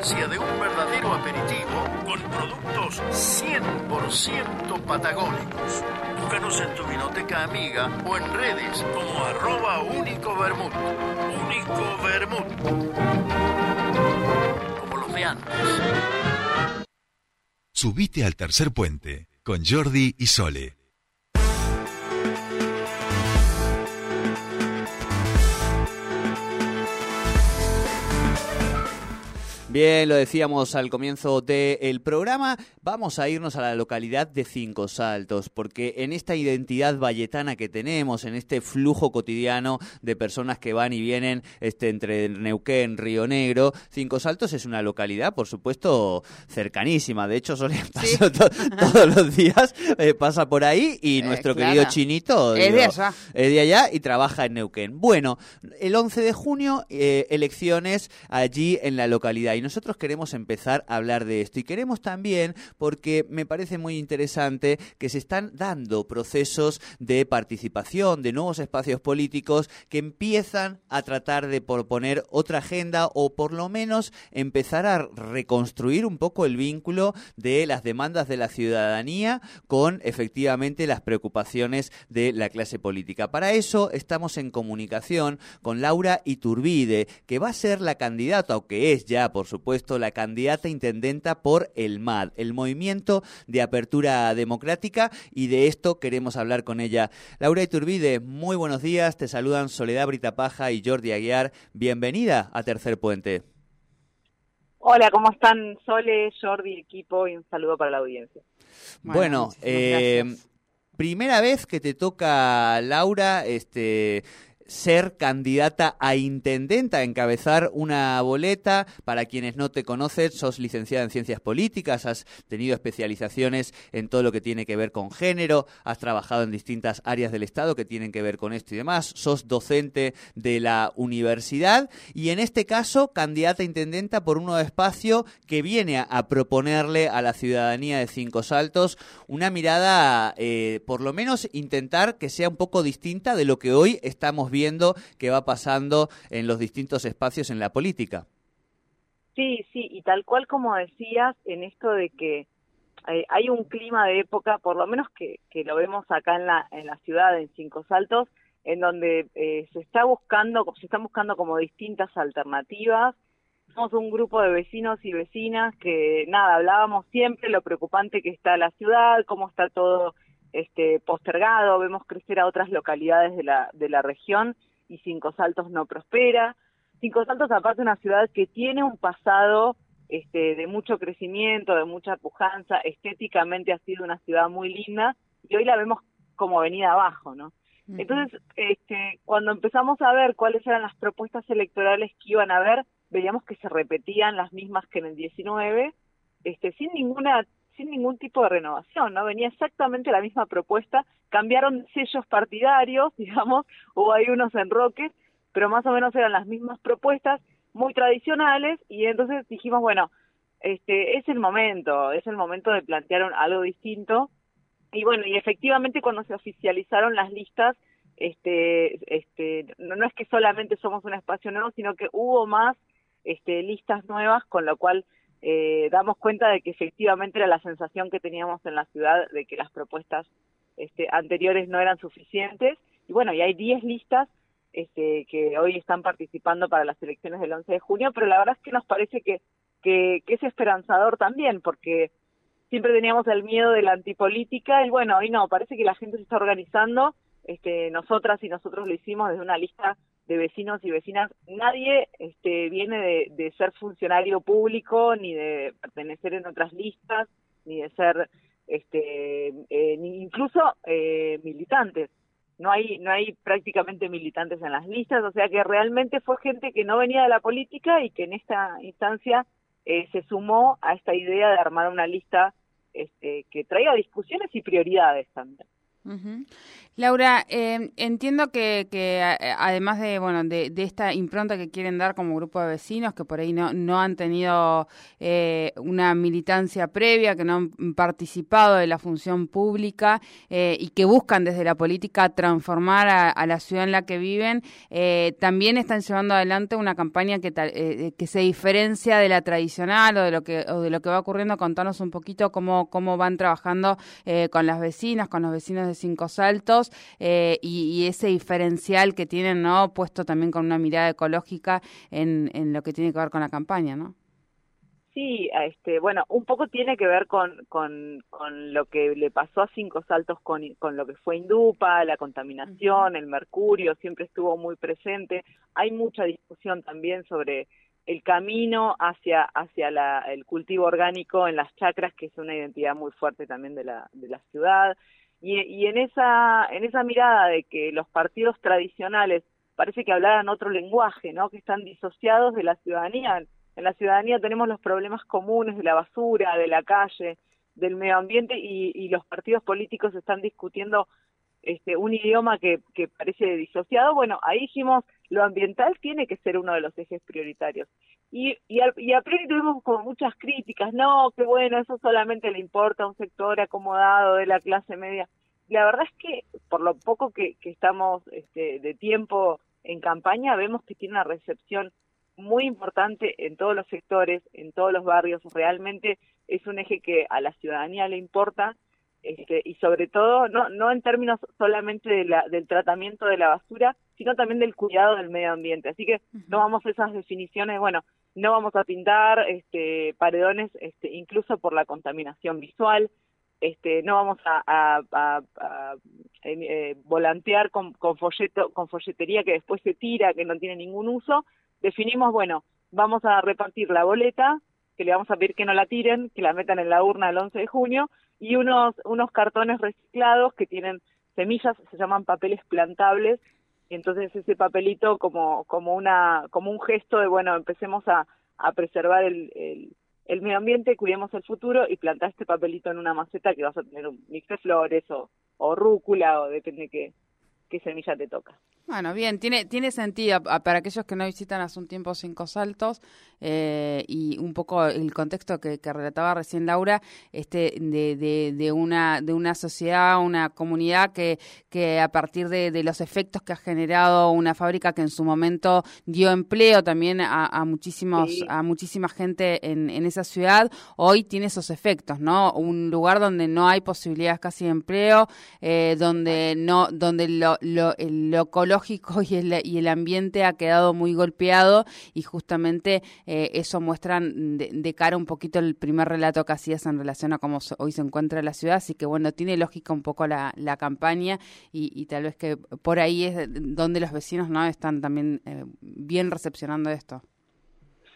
de un verdadero aperitivo con productos 100% patagónicos. Búscanos en tu vinoteca amiga o en redes como arroba único vermut. Único vermut. Como los de antes. Subite al tercer puente con Jordi y Sole. Bien, lo decíamos al comienzo del programa, vamos a irnos a la localidad de Cinco Saltos, porque en esta identidad valletana que tenemos, en este flujo cotidiano de personas que van y vienen este, entre Neuquén, Río Negro, Cinco Saltos es una localidad, por supuesto, cercanísima. De hecho, Sole todos los días, eh, pasa por ahí y eh, nuestro querido Chinito es, de allá. es de allá y trabaja en Neuquén. Bueno, el 11 de junio, eh, elecciones allí en la localidad y nosotros queremos empezar a hablar de esto. Y queremos también, porque me parece muy interesante, que se están dando procesos de participación, de nuevos espacios políticos que empiezan a tratar de proponer otra agenda o por lo menos empezar a reconstruir un poco el vínculo de las demandas de la ciudadanía con efectivamente las preocupaciones de la clase política. Para eso estamos en comunicación con Laura Iturbide, que va a ser la candidata, o que es ya, por supuesto, la candidata intendenta por el MAD, el Movimiento de Apertura Democrática, y de esto queremos hablar con ella. Laura Iturbide, muy buenos días, te saludan Soledad Britapaja y Jordi Aguiar. Bienvenida a Tercer Puente. Hola, ¿cómo están Sole, Jordi, equipo? Y un saludo para la audiencia. Bueno, eh, primera vez que te toca, Laura, este ser candidata a intendenta, encabezar una boleta. Para quienes no te conocen, sos licenciada en Ciencias Políticas, has tenido especializaciones en todo lo que tiene que ver con género, has trabajado en distintas áreas del Estado que tienen que ver con esto y demás, sos docente de la universidad y en este caso candidata a intendenta por un nuevo espacio que viene a, proponerle a la ciudadanía de Cinco Saltos una mirada, eh, por lo menos intentar que sea un poco distinta de lo que hoy estamos viendo viendo qué va pasando en los distintos espacios en la política. Sí, sí, y tal cual como decías, en esto de que eh, hay un clima de época, por lo menos que, que, lo vemos acá en la, en la ciudad, en Cinco Saltos, en donde eh, se está buscando, se están buscando como distintas alternativas. Somos un grupo de vecinos y vecinas que, nada, hablábamos siempre lo preocupante que está la ciudad, cómo está todo este, postergado, vemos crecer a otras localidades de la, de la región y Cinco Saltos no prospera. Cinco Saltos, aparte, una ciudad que tiene un pasado este, de mucho crecimiento, de mucha pujanza, estéticamente ha sido una ciudad muy linda y hoy la vemos como venida abajo, ¿no? Entonces, este, cuando empezamos a ver cuáles eran las propuestas electorales que iban a haber, veíamos que se repetían las mismas que en el 19, este, sin ninguna sin ningún tipo de renovación, ¿no? Venía exactamente la misma propuesta, cambiaron sellos partidarios, digamos, hubo ahí unos enroques, pero más o menos eran las mismas propuestas, muy tradicionales, y entonces dijimos, bueno, este es el momento, es el momento de plantear algo distinto, y bueno, y efectivamente cuando se oficializaron las listas, este, este, no, no es que solamente somos un espacio nuevo, sino que hubo más este, listas nuevas, con lo cual eh, damos cuenta de que efectivamente era la sensación que teníamos en la ciudad de que las propuestas este, anteriores no eran suficientes. Y bueno, y hay 10 listas este, que hoy están participando para las elecciones del 11 de junio, pero la verdad es que nos parece que, que, que es esperanzador también, porque siempre teníamos el miedo de la antipolítica y bueno, hoy no, parece que la gente se está organizando, este, nosotras y nosotros lo hicimos desde una lista de vecinos y vecinas, nadie este, viene de, ser funcionario público, ni de pertenecer en otras listas, ni de ser este, eh, ni incluso eh, militantes. No hay, no hay prácticamente militantes en las listas, o sea que realmente fue gente que no venía de la política y que en esta instancia eh, se sumó a esta idea de armar una lista este, que traiga discusiones y prioridades también. Laura, eh, entiendo que, que, además de bueno de, esta impronta que quieren dar como grupo de vecinos, que por ahí no, no han tenido eh, una militancia previa, que no han participado de la función pública eh, y que buscan desde la política transformar a, la ciudad en la que viven, también están llevando adelante una campaña que, que se diferencia de la tradicional o de lo que lo que va ocurriendo. Contanos un poquito cómo cómo van trabajando con las vecinas, con los vecinos de Cinco Saltos eh, y, ese diferencial que tienen, ¿no? Puesto también con una mirada ecológica en, en lo que tiene que ver con la campaña, ¿no? Sí, este, bueno, un poco tiene que ver con, con, con lo que le pasó a Cinco Saltos con, con lo que fue Indupa, la contaminación, el mercurio, siempre estuvo muy presente. Hay mucha discusión también sobre el camino hacia, hacia la, el cultivo orgánico en las chacras, que es una identidad muy fuerte también de la, de la ciudad. Y, en, esa, en esa mirada de que los partidos tradicionales parece que hablaran otro lenguaje, ¿no? que están disociados de la ciudadanía. En la ciudadanía tenemos los problemas comunes de la basura, de la calle, del medio ambiente y, y los partidos políticos están discutiendo este, un idioma que, que parece disociado. Bueno, ahí dijimos, lo ambiental tiene que ser uno de los ejes prioritarios. Y, y, a, y a priori tuvimos como muchas críticas, no, que bueno, eso solamente le importa a un sector acomodado de la clase media. La verdad es que por lo poco que, que estamos este, de tiempo en campaña, vemos que tiene una recepción muy importante en todos los sectores, en todos los barrios. Realmente es un eje que a la ciudadanía le importa este, y sobre todo no, no en términos solamente de la, del tratamiento de la basura, sino también del cuidado del medio ambiente. Así que no vamos a esas definiciones, bueno, no vamos a pintar este, paredones este, incluso por la contaminación visual, este, no vamos a, a, eh, volantear con, con, folleto, con folletería que después se tira, que no tiene ningún uso. Definimos, bueno, vamos a repartir la boleta, que le vamos a pedir que no la tiren, que la metan en la urna el 11 de junio, y unos, unos cartones reciclados que tienen semillas, se llaman papeles plantables, y entonces ese papelito como, como, una, como un gesto de, bueno, empecemos a, a preservar el, el, medio ambiente, cuidemos el futuro y plantar este papelito en una maceta que vas a tener un mix de flores o, o rúcula o depende qué, qué semilla te toca. Bueno, bien, tiene, tiene sentido para aquellos que no visitan hace un tiempo Cinco Saltos eh, y un poco el contexto que, relataba recién Laura, este, de, de, una, de una sociedad, una comunidad que, que a partir de, los efectos que ha generado una fábrica que en su momento dio empleo también a, muchísimos, a muchísima gente en, en esa ciudad, hoy tiene esos efectos, ¿no? Un lugar donde no hay posibilidades casi de empleo, eh, donde no, donde lo, lo, lo y el, y el ambiente ha quedado muy golpeado y justamente eh, eso muestra de, cara un poquito el primer relato que hacías en relación a cómo hoy se encuentra la ciudad, así que bueno, tiene lógica un poco la, la campaña y, tal vez que por ahí es donde los vecinos no están también eh, bien recepcionando esto.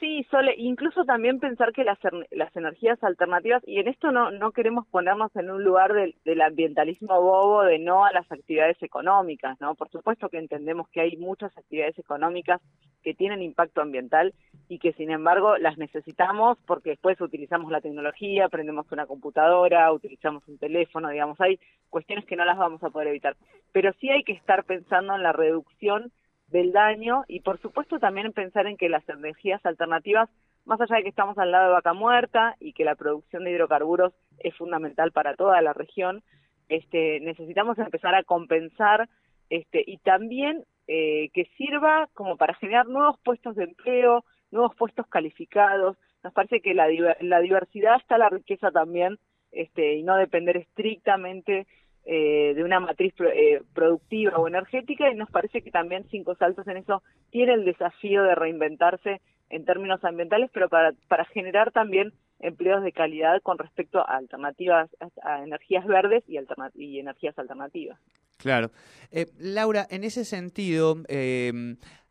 Sí, Sole, incluso también pensar que las, las energías alternativas, y en esto no, no queremos ponernos en un lugar del, del ambientalismo bobo de no a las actividades económicas, ¿no? Por supuesto que entendemos que hay muchas actividades económicas que tienen impacto ambiental y que sin embargo las necesitamos porque después utilizamos la tecnología, prendemos una computadora, utilizamos un teléfono, digamos, hay cuestiones que no las vamos a poder evitar. Pero sí hay que estar pensando en la reducción del daño y por supuesto también pensar en que las energías alternativas, más allá de que estamos al lado de vaca muerta y que la producción de hidrocarburos es fundamental para toda la región, este, necesitamos empezar a compensar este, y también eh, que sirva como para generar nuevos puestos de empleo, nuevos puestos calificados. Nos parece que la, la diversidad está la riqueza también este, y no depender estrictamente eh, de una matriz eh, productiva o energética y nos parece que también Cinco Saltos en eso tiene el desafío de reinventarse en términos ambientales, pero para, para generar también empleos de calidad con respecto a alternativas, a energías verdes y, y energías alternativas. Claro. Eh, Laura, en ese sentido,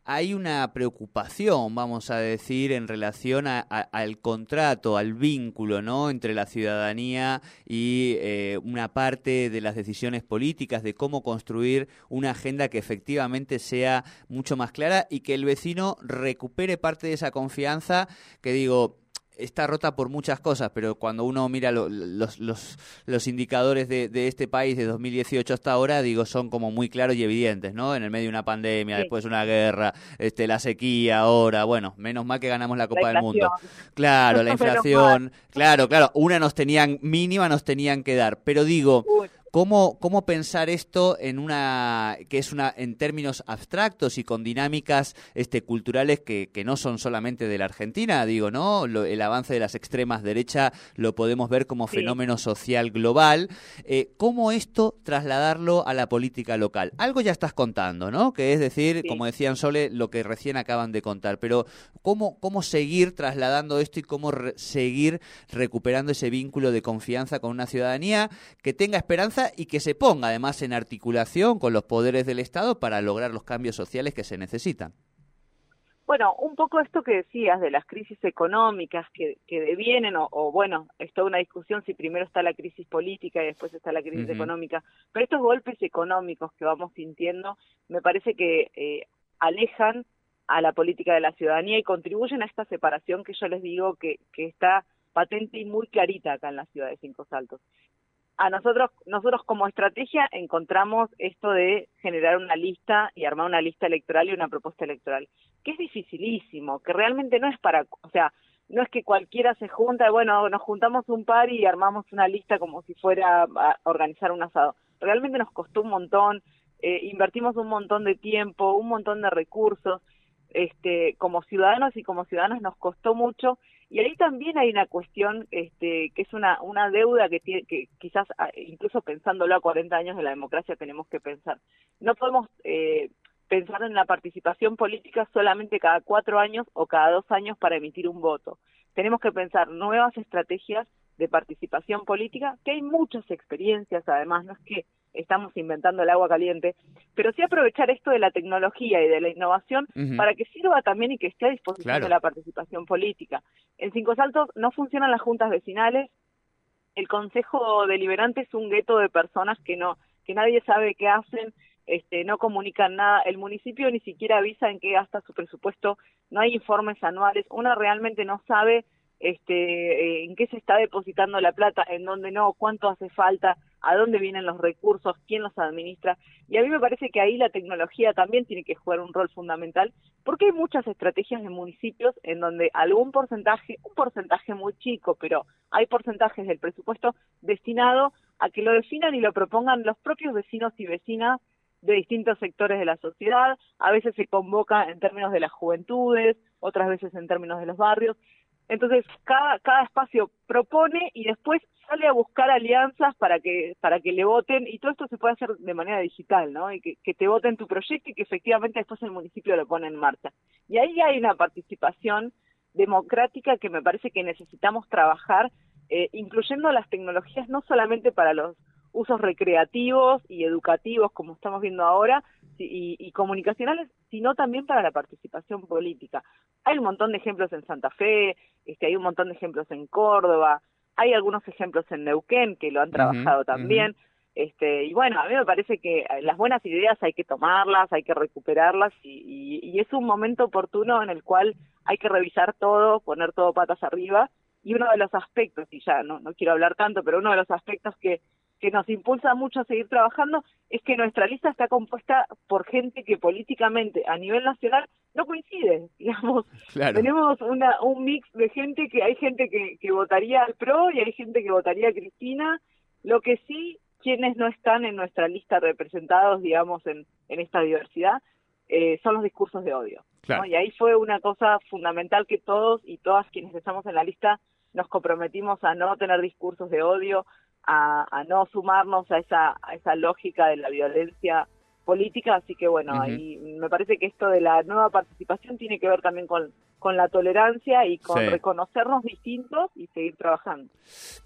hay una preocupación, vamos a decir, en relación al contrato, al vínculo, ¿no? Entre la ciudadanía y eh, una parte de las decisiones políticas de cómo construir una agenda que efectivamente sea mucho más clara y que el vecino recupere parte de esa confianza que digo, está rota por muchas cosas, pero cuando uno mira los, los, los, indicadores de, de, este país de 2018 hasta ahora, digo, son como muy claros y evidentes, ¿no? En el medio de una pandemia, después de una guerra, este, la sequía ahora, bueno, menos mal que ganamos la Copa del Mundo. Claro, la inflación, claro, claro, una nos tenían mínima, nos tenían que dar, pero digo... ¿Cómo, ¿Cómo pensar esto en una que es una en términos abstractos y con dinámicas este, culturales que, que no son solamente de la Argentina? Digo, ¿no? el avance de las extremas derechas lo podemos ver como fenómeno social global. Eh, ¿Cómo esto trasladarlo a la política local? Algo ya estás contando, ¿no? Que es decir, como decían Sole, lo que recién acaban de contar. Pero ¿cómo, cómo seguir trasladando esto y cómo seguir recuperando ese vínculo de confianza con una ciudadanía que tenga esperanza y que se ponga además en articulación con los poderes del Estado para lograr los cambios sociales que se necesitan. Bueno, un poco esto que decías de las crisis económicas que, que devienen, o, bueno, es toda una discusión si primero está la crisis política y después está la crisis económica, pero estos golpes económicos que vamos sintiendo me parece que eh, alejan a la política de la ciudadanía y contribuyen a esta separación que yo les digo que, que está patente y muy clarita acá en la ciudad de Cinco Saltos a nosotros, nosotros como estrategia encontramos esto de generar una lista y armar una lista electoral y una propuesta electoral, que es dificilísimo, que realmente no es para, o sea, no es que cualquiera se junta, bueno, nos juntamos un par y armamos una lista como si fuera a organizar un asado. Realmente nos costó un montón, eh, invertimos un montón de tiempo, un montón de recursos, este, como ciudadanos y como ciudadanos nos costó mucho y ahí también hay una cuestión este, que es una, una deuda que, tiene, que quizás ah, incluso pensándolo a 40 años de la democracia tenemos que pensar. No podemos eh, pensar en la participación política solamente cada cuatro años o cada dos años para emitir un voto. Tenemos que pensar nuevas estrategias de participación política, que hay muchas experiencias además, no es que estamos inventando el agua caliente, pero sí aprovechar esto de la tecnología y de la innovación para que sirva también y que esté a disposición de la participación política. En Cinco Saltos no funcionan las juntas vecinales, el Consejo Deliberante es un gueto de personas que no que nadie sabe qué hacen, este, no comunican nada, el municipio ni siquiera avisa en qué gasta su presupuesto, no hay informes anuales, uno realmente no sabe este, en qué se está depositando la plata, en dónde no, cuánto hace falta, a dónde vienen los recursos, quién los administra. Y a mí me parece que ahí la tecnología también tiene que jugar un rol fundamental, porque hay muchas estrategias de municipios en donde algún porcentaje, un porcentaje muy chico, pero hay porcentajes del presupuesto destinado a que lo definan y lo propongan los propios vecinos y vecinas de distintos sectores de la sociedad, a veces se convoca en términos de las juventudes, otras veces en términos de los barrios, entonces, cada, cada espacio propone y después sale a buscar alianzas para que, para que le voten, y todo esto se puede hacer de manera digital, ¿no? Y que, que te voten tu proyecto y que efectivamente después el municipio lo pone en marcha. Y ahí hay una participación democrática que me parece que necesitamos trabajar, eh, incluyendo las tecnologías no solamente para los usos recreativos y educativos, como estamos viendo ahora, y, comunicacionales, sino también para la participación política. Hay un montón de ejemplos en Santa Fe, este, hay un montón de ejemplos en Córdoba, hay algunos ejemplos en Neuquén que lo han trabajado también. Este, y bueno, a mí me parece que las buenas ideas hay que tomarlas, hay que recuperarlas y, y, es un momento oportuno en el cual hay que revisar todo, poner todo patas arriba. Y uno de los aspectos, y ya no, no quiero hablar tanto, pero uno de los aspectos que que nos impulsa mucho a seguir trabajando es que nuestra lista está compuesta por gente que políticamente a nivel nacional no coincide, digamos. Tenemos una, un mix de gente que hay gente que, que votaría al PRO y hay gente que votaría a Cristina. Lo que sí, quienes no están en nuestra lista representados, digamos, en, en esta diversidad, eh, son los discursos de odio. Y ahí fue una cosa fundamental que todos y todas quienes estamos en la lista nos comprometimos a no tener discursos de odio, a, no sumarnos a esa, a esa lógica de la violencia política, así que bueno, ahí me parece que esto de la nueva participación tiene que ver también con, con la tolerancia y con reconocernos distintos y seguir trabajando.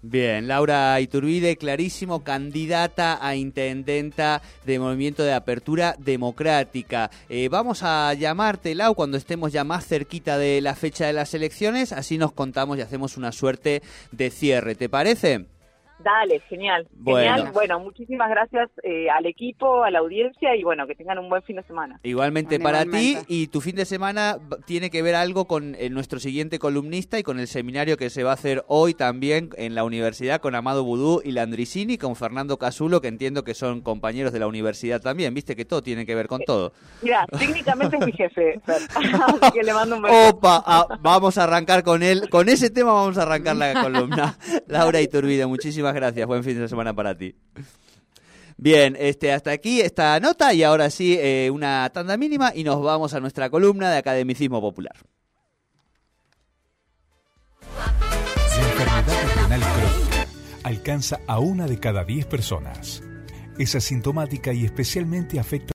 Bien, Laura Iturbide, clarísimo, candidata a intendenta de Movimiento de Apertura Democrática. Eh, vamos a llamarte, Lau, cuando estemos ya más cerquita de la fecha de las elecciones, así nos contamos y hacemos una suerte de cierre, ¿te parece? Dale, genial. Bueno. Genial. Bueno, muchísimas gracias eh, al equipo, a la audiencia y bueno, que tengan un buen fin de semana. Igualmente Bueno, para ti y tu fin de semana tiene que ver algo con eh, nuestro siguiente columnista y con el seminario que se va a hacer hoy también en la universidad con Amado Budú y Landricini, con Fernando Casulo, que entiendo que son compañeros de la universidad también, viste que todo tiene que ver con todo. Mira, técnicamente es mi jefe, así que le mando un beso. Opa, ah, vamos a arrancar con él, con ese tema vamos a arrancar la columna. Laura Iturbide, gracias, buen fin de semana para ti. Bien, este, hasta aquí esta nota y ahora sí eh, una tanda mínima y nos vamos a nuestra columna de academicismo popular. La enfermedad renal crónica alcanza a una de cada diez personas. Es asintomática y especialmente afecta